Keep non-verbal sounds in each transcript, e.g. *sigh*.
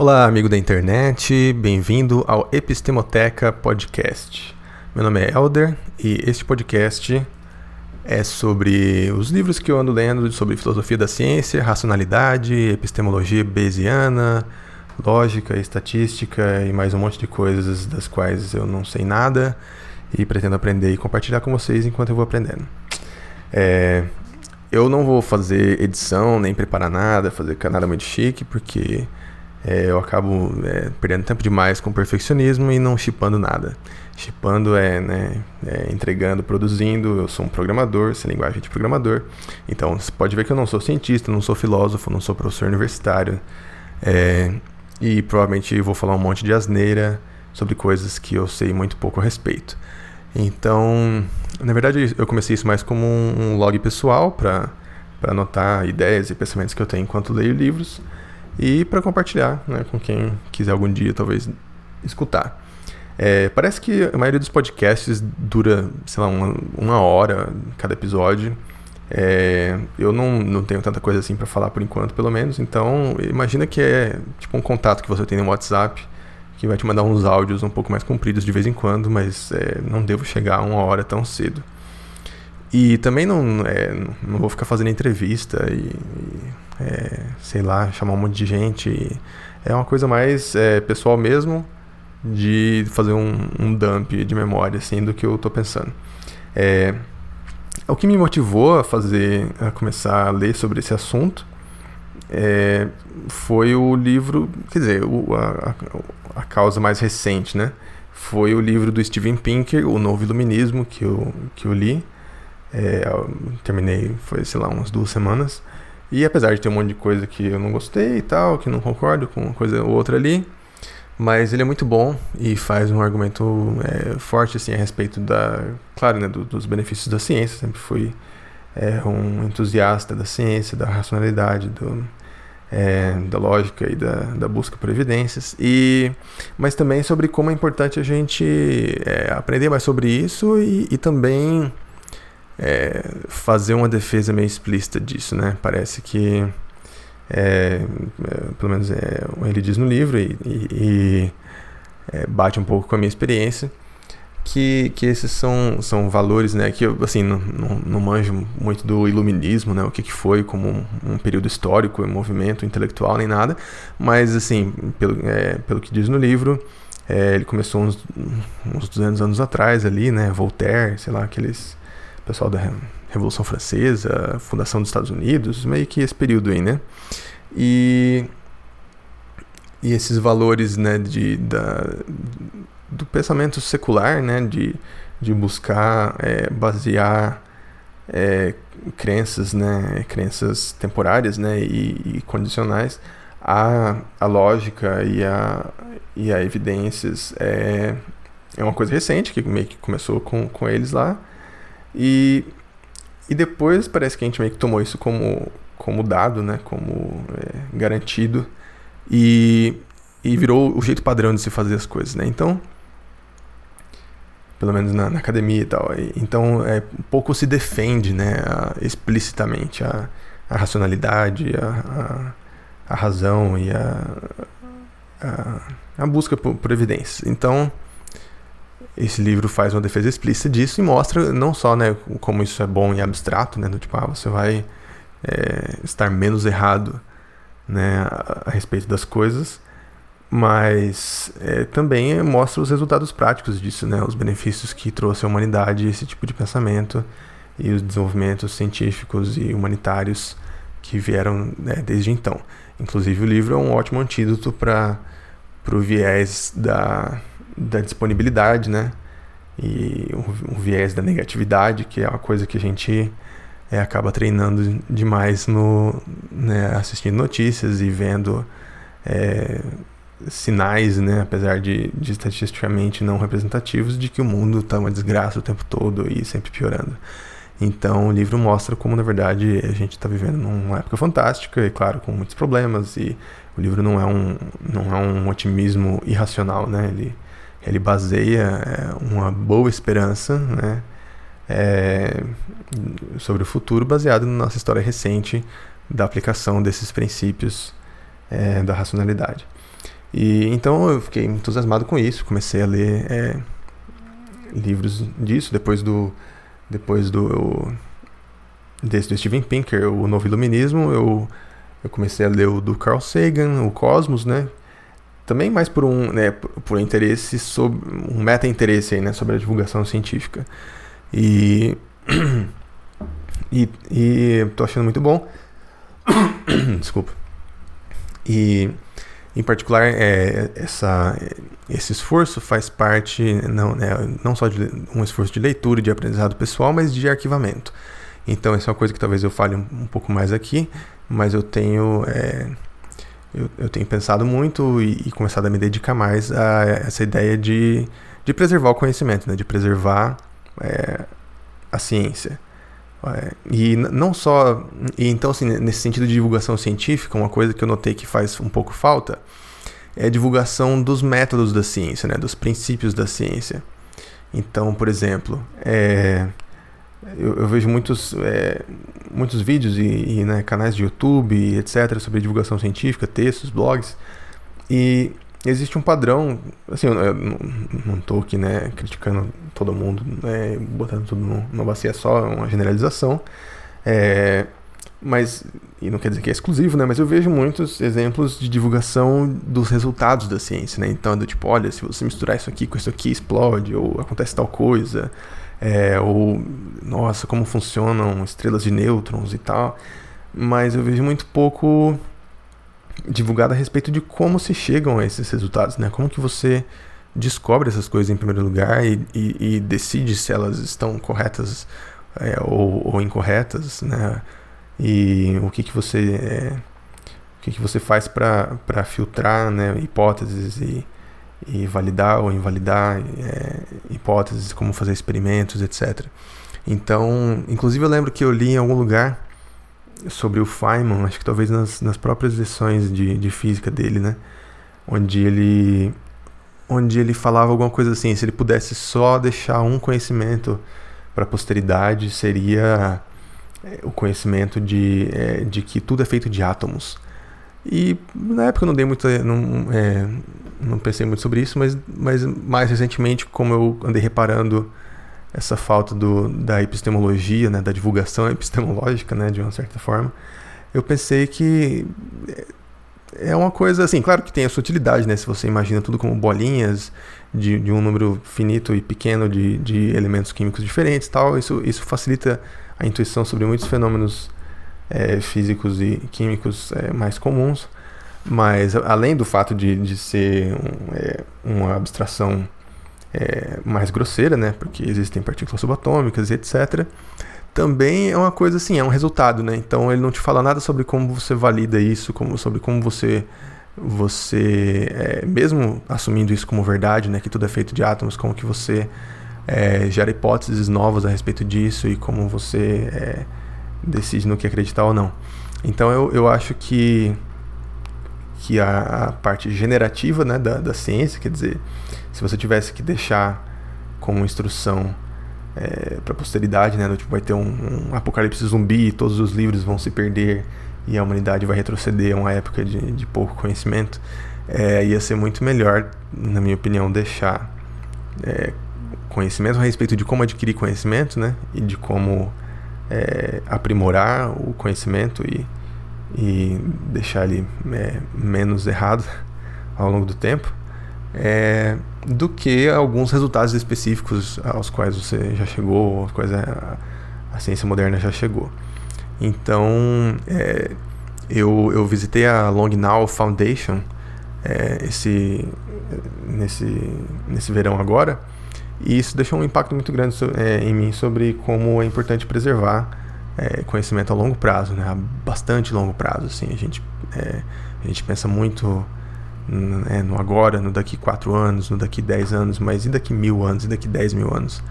Olá, amigo da internet, bem-vindo ao Epistemoteca Podcast. Meu nome é Elder e este podcast é sobre os livros que eu ando lendo sobre filosofia da ciência, racionalidade, epistemologia bayesiana, lógica, estatística e mais um monte de coisas das quais eu não sei nada e pretendo aprender e compartilhar com vocês enquanto eu vou aprendendo. É, eu não vou fazer edição, nem preparar nada, fazer nada muito chique, porque é, eu acabo é, perdendo tempo demais com perfeccionismo e não chipando nada. Chipando é, né, é, entregando, produzindo. Eu sou um programador, sem linguagem de programador. Então você pode ver que eu não sou cientista, não sou filósofo, não sou professor universitário. É, e provavelmente vou falar um monte de asneira sobre coisas que eu sei muito pouco a respeito. Então, na verdade, eu comecei isso mais como um, um log pessoal para anotar ideias e pensamentos que eu tenho enquanto leio livros e para compartilhar né, com quem quiser algum dia talvez escutar. É, parece que a maioria dos podcasts dura, sei lá, uma, uma hora cada episódio. É, eu não, não tenho tanta coisa assim para falar por enquanto, pelo menos. Então, imagina que é tipo um contato que você tem no WhatsApp que vai te mandar uns áudios um pouco mais compridos de vez em quando, mas é, não devo chegar a uma hora tão cedo. E também não, é, não vou ficar fazendo entrevista e, e é, sei lá, chamar um monte de gente. É uma coisa mais é, pessoal mesmo, de fazer um, um, dump de memória, assim, do que eu tô pensando. É, o que me motivou a fazer, a começar a ler sobre esse assunto, é, foi o livro, quer dizer, o, a, a, causa mais recente, né? Foi o livro do Steven Pinker, O Novo Iluminismo, que eu, que eu li. É, eu terminei, foi, sei lá, umas duas semanas. E apesar de ter um monte de coisa que eu não gostei e tal, que não concordo com uma coisa ou outra ali, mas ele é muito bom e faz um argumento é, forte assim a respeito da, claro, né, do, dos benefícios da ciência. Sempre fui é, um entusiasta da ciência, da racionalidade, do, é, da lógica e da, da, busca por evidências, e, mas também sobre como é importante a gente é, aprender mais sobre isso e, e também é, fazer uma defesa meio explícita disso, né? Parece que, é, é, pelo menos é, ele diz no livro e, e, e é, bate um pouco com a minha experiência, que, que esses são, são valores, né? Que eu, assim, não, não, não manjo muito do iluminismo, né? O que, que foi como um, um período histórico, um movimento intelectual, nem nada, mas, assim, pelo, é, pelo que diz no livro, é, ele começou uns, uns 200 anos atrás ali, né? Voltaire, sei lá, aqueles pessoal da Revolução Francesa, fundação dos Estados Unidos, meio que esse período aí, né? E, e esses valores, né, de, da, do pensamento secular, né, de, de buscar é, basear é, crenças, né, crenças temporárias, né, e, e, condicionais a, a lógica e a, e a evidências é, é uma coisa recente que meio que começou com, com eles lá e, e depois parece que a gente meio que tomou isso como, como dado, né? Como é, garantido. E, e virou o jeito padrão de se fazer as coisas, né? Então, pelo menos na, na academia e tal. E, então, é, pouco se defende, né? A, explicitamente a, a racionalidade, a, a, a razão e a, a, a busca por, por evidências. Então, esse livro faz uma defesa explícita disso e mostra não só né, como isso é bom e abstrato, né, do tipo, ah, você vai é, estar menos errado né, a, a, respeito das coisas, mas é, também mostra os resultados práticos disso, né, os benefícios que trouxe à humanidade esse tipo de pensamento e os desenvolvimentos científicos e humanitários que vieram né, desde então. Inclusive, o livro é um ótimo antídoto para o viés da da disponibilidade, né? E um, viés da negatividade, que é uma coisa que a gente é, acaba treinando demais no né, assistindo notícias e vendo é, sinais, né, apesar de, de, estatisticamente não representativos, de que o mundo está uma desgraça o tempo todo e sempre piorando. Então o livro mostra como na verdade a gente está vivendo numa época fantástica e claro com muitos problemas e o livro não é um não é um otimismo irracional, né? Ele ele baseia é, uma boa esperança né, é, sobre o futuro baseado na nossa história recente da aplicação desses princípios é, da racionalidade. E então eu fiquei entusiasmado com isso, comecei a ler é, livros disso depois do depois do desse do Steven Pinker, o Novo Iluminismo, eu eu comecei a ler o do Carl Sagan, o Cosmos, né? Também mais por um, né, por interesse sobre um meta interesse aí, né, sobre a divulgação científica. E *clears throat* e, e tô achando muito bom. *clears throat* Desculpa. E em particular, é, essa, esse esforço faz parte não, né, não só de um esforço de leitura de aprendizado pessoal, mas de arquivamento. Então, essa é uma coisa que talvez eu fale um, um pouco mais aqui, mas eu tenho, é, eu, eu, tenho pensado muito e, e, começado a me dedicar mais a essa ideia de, de preservar o conhecimento, né, de preservar é, a ciência. É, e não só. E então, assim, nesse sentido de divulgação científica, uma coisa que eu notei que faz um pouco falta é a divulgação dos métodos da ciência, né, dos princípios da ciência. Então, por exemplo, é, eu, eu, vejo muitos, é, muitos vídeos e, e né, canais de YouTube, etc., sobre divulgação científica, textos, blogs, e existe um padrão, assim, eu, eu não estou aqui, né, criticando todo mundo, né, botando tudo numa bacia só, é uma generalização, é, mas, e não quer dizer que é exclusivo, né, mas eu vejo muitos exemplos de divulgação dos resultados da ciência, né, então é do tipo, olha, se você misturar isso aqui com isso aqui, explode, ou acontece tal coisa, é, ou, nossa, como funcionam estrelas de nêutrons e tal, mas eu vejo muito pouco divulgado a respeito de como se chegam a esses resultados, né? Como que você descobre essas coisas em primeiro lugar e, e, e decide se elas estão corretas é, ou, ou, incorretas, né? E o que que você é, o que que você faz para filtrar, né? Hipóteses e, e validar ou invalidar é, hipóteses, como fazer experimentos, etc. Então, inclusive eu lembro que eu li em algum lugar sobre o Feynman, acho que talvez nas, nas próprias lições de, de física dele, né? Onde ele, onde ele falava alguma coisa assim, se ele pudesse só deixar um conhecimento para a posteridade, seria é, o conhecimento de, é, de que tudo é feito de átomos. E na época eu não dei muito, não, é, não pensei muito sobre isso, mas, mas mais recentemente, como eu andei reparando essa falta do, da epistemologia, né, da divulgação *laughs* epistemológica, né, de uma certa forma, eu pensei que é uma coisa assim, claro que tem a sua utilidade, né, se você imagina tudo como bolinhas de, de um número finito e pequeno de, de elementos químicos diferentes, tal, isso, isso facilita a intuição sobre muitos fenômenos é, físicos e químicos é, mais comuns, mas além do fato de, de ser um, é, uma abstração é, mais grosseira, né? Porque existem partículas subatômicas e etc. Também é uma coisa assim, é um resultado, né? Então ele não te fala nada sobre como você valida isso, como, sobre como você você é, mesmo assumindo isso como verdade, né? Que tudo é feito de átomos, como que você é, gera hipóteses novas a respeito disso e como você é, decide no que acreditar ou não. Então eu, eu acho que que a, a parte generativa né, da, da ciência, quer dizer, se você tivesse que deixar como instrução é, para a posteridade, né, do tipo vai ter um, um, apocalipse zumbi, todos os livros vão se perder e a humanidade vai retroceder a uma época de, de pouco conhecimento, é, ia ser muito melhor, na minha opinião, deixar é, conhecimento a respeito de como adquirir conhecimento, né, e de como é, aprimorar o conhecimento e e deixar ele é, menos errado ao longo do tempo, é, do que alguns resultados específicos aos quais você já chegou, aos quais a, a ciência moderna já chegou. Então, é, eu, eu visitei a Long Now Foundation é, esse, nesse, nesse verão agora, e isso deixou um impacto muito grande é, em mim sobre como é importante preservar é, conhecimento a longo prazo, né? A bastante longo prazo, assim. A gente, é, a gente pensa muito né, no agora, no daqui quatro anos, no daqui dez anos, mas e daqui mil anos, e daqui dez mil anos?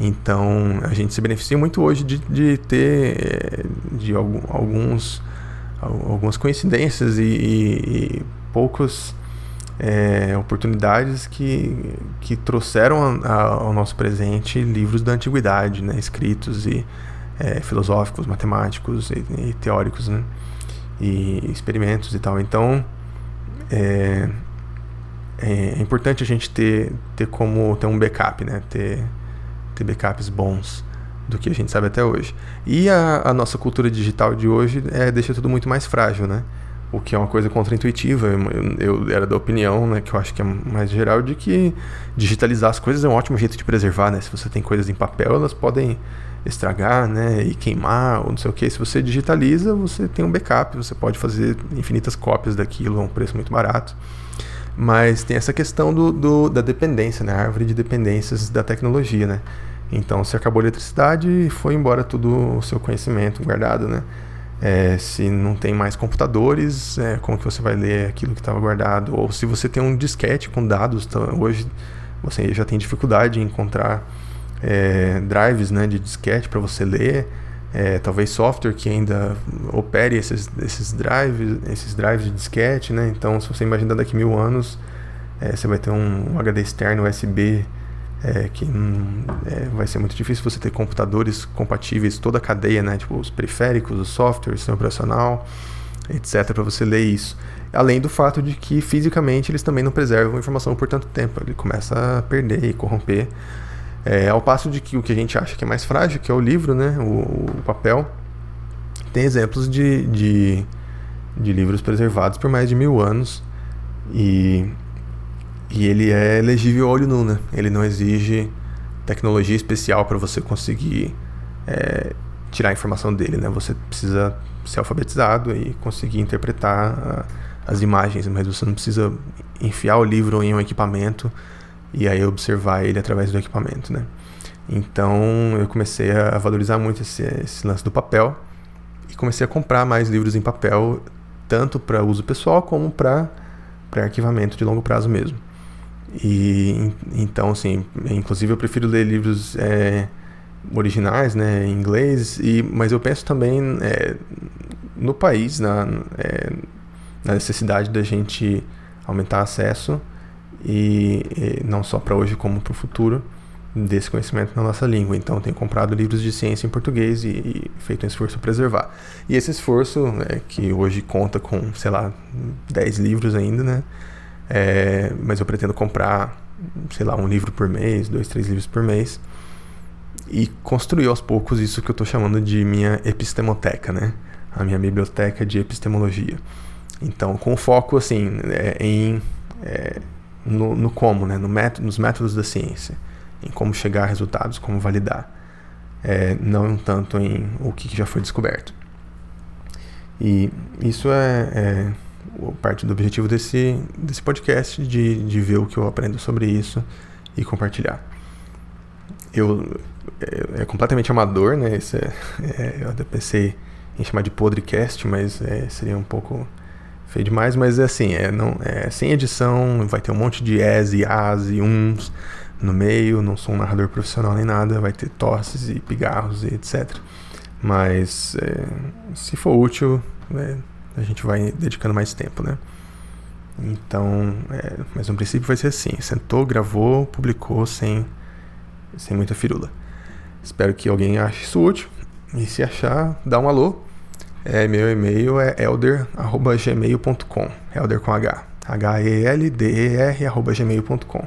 Então, a gente se beneficia muito hoje de, de ter é, de alguns, algumas coincidências e, e, e poucas é, oportunidades que, que trouxeram a, a, ao nosso presente livros da antiguidade, né, escritos e é, filosóficos, matemáticos e, e, teóricos, né? E experimentos e tal. Então, é, é, é, importante a gente ter, ter como ter um backup, né? Ter, ter backups bons do que a gente sabe até hoje. E a, a nossa cultura digital de hoje é, deixa tudo muito mais frágil, né? O que é uma coisa contraintuitiva. Eu, eu, era da opinião, né, que eu acho que é mais geral, de que digitalizar as coisas é um ótimo jeito de preservar, né? Se você tem coisas em papel, elas podem estragar, né, e queimar, ou não sei o que. Se você digitaliza, você tem um backup, você pode fazer infinitas cópias daquilo a um preço muito barato. Mas tem essa questão do, do, da dependência, né? A árvore de dependências da tecnologia, né? Então, se acabou a eletricidade, foi embora todo o seu conhecimento guardado, né? É, se não tem mais computadores, é, como que você vai ler aquilo que estava guardado? Ou se você tem um disquete com dados, tá, hoje você já tem dificuldade em encontrar é, drives né, de disquete para você ler é, talvez software que ainda opere esses, esses drives, esses drives de disquete, né? Então, se você imaginar daqui mil anos, é, você vai ter um HD externo USB é, que hum, é, vai ser muito difícil você ter computadores compatíveis toda a cadeia, né? Tipo os periféricos, os softwares, o sistema operacional, etc, para você ler isso. Além do fato de que fisicamente eles também não preservam a informação por tanto tempo, ele começa a perder e corromper. É, ao passo de que o que a gente acha que é mais frágil, que é o livro, né, o, o papel, tem exemplos de, de, de, livros preservados por mais de mil anos e, e ele é legível olho nu, né? Ele não exige tecnologia especial para você conseguir é, tirar a informação dele, né? Você precisa ser alfabetizado e conseguir interpretar a, as imagens, mas você não precisa enfiar o livro em um equipamento e aí observar ele através do equipamento, né? Então eu comecei a valorizar muito esse, esse lance do papel e comecei a comprar mais livros em papel, tanto para uso pessoal como para arquivamento de longo prazo mesmo. E então, assim, inclusive eu prefiro ler livros é, originais, né, em inglês, e, mas eu penso também é, no país, na, é, na necessidade da gente aumentar acesso e, e não só para hoje como para o futuro desse conhecimento na nossa língua. Então, tenho comprado livros de ciência em português e, e feito um esforço para preservar. E esse esforço, é, que hoje conta com, sei lá, 10 livros ainda, né? É, mas eu pretendo comprar, sei lá, um livro por mês, dois, três livros por mês. E construir aos poucos isso que eu estou chamando de minha epistemoteca, né? A minha biblioteca de epistemologia. Então, com foco, assim, é, em é, no, no como, né? no método, nos métodos da ciência, em como chegar a resultados, como validar, é, não tanto em o que já foi descoberto. E isso é, é parte do objetivo desse, desse podcast, de, de ver o que eu aprendo sobre isso e compartilhar. Eu, é, é completamente amador, né? Esse é, é, eu até pensei em chamar de podcast, mas é, seria um pouco feio demais, mas é assim, é, não, é sem edição, vai ter um monte de es e as e uns no meio, não sou um narrador profissional nem nada, vai ter tosses e pigarros e etc. Mas é, se for útil, é, a gente vai dedicando mais tempo, né? Então, é, mas no princípio vai ser assim: sentou, gravou, publicou sem, sem muita firula. Espero que alguém ache isso útil. E se achar, dá um alô. É, meu e-mail é elder.gmail.com. Elder com H. H-E-L-D-E-R arroba gmail.com.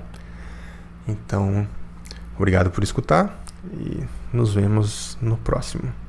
Então, obrigado por escutar e nos vemos no próximo.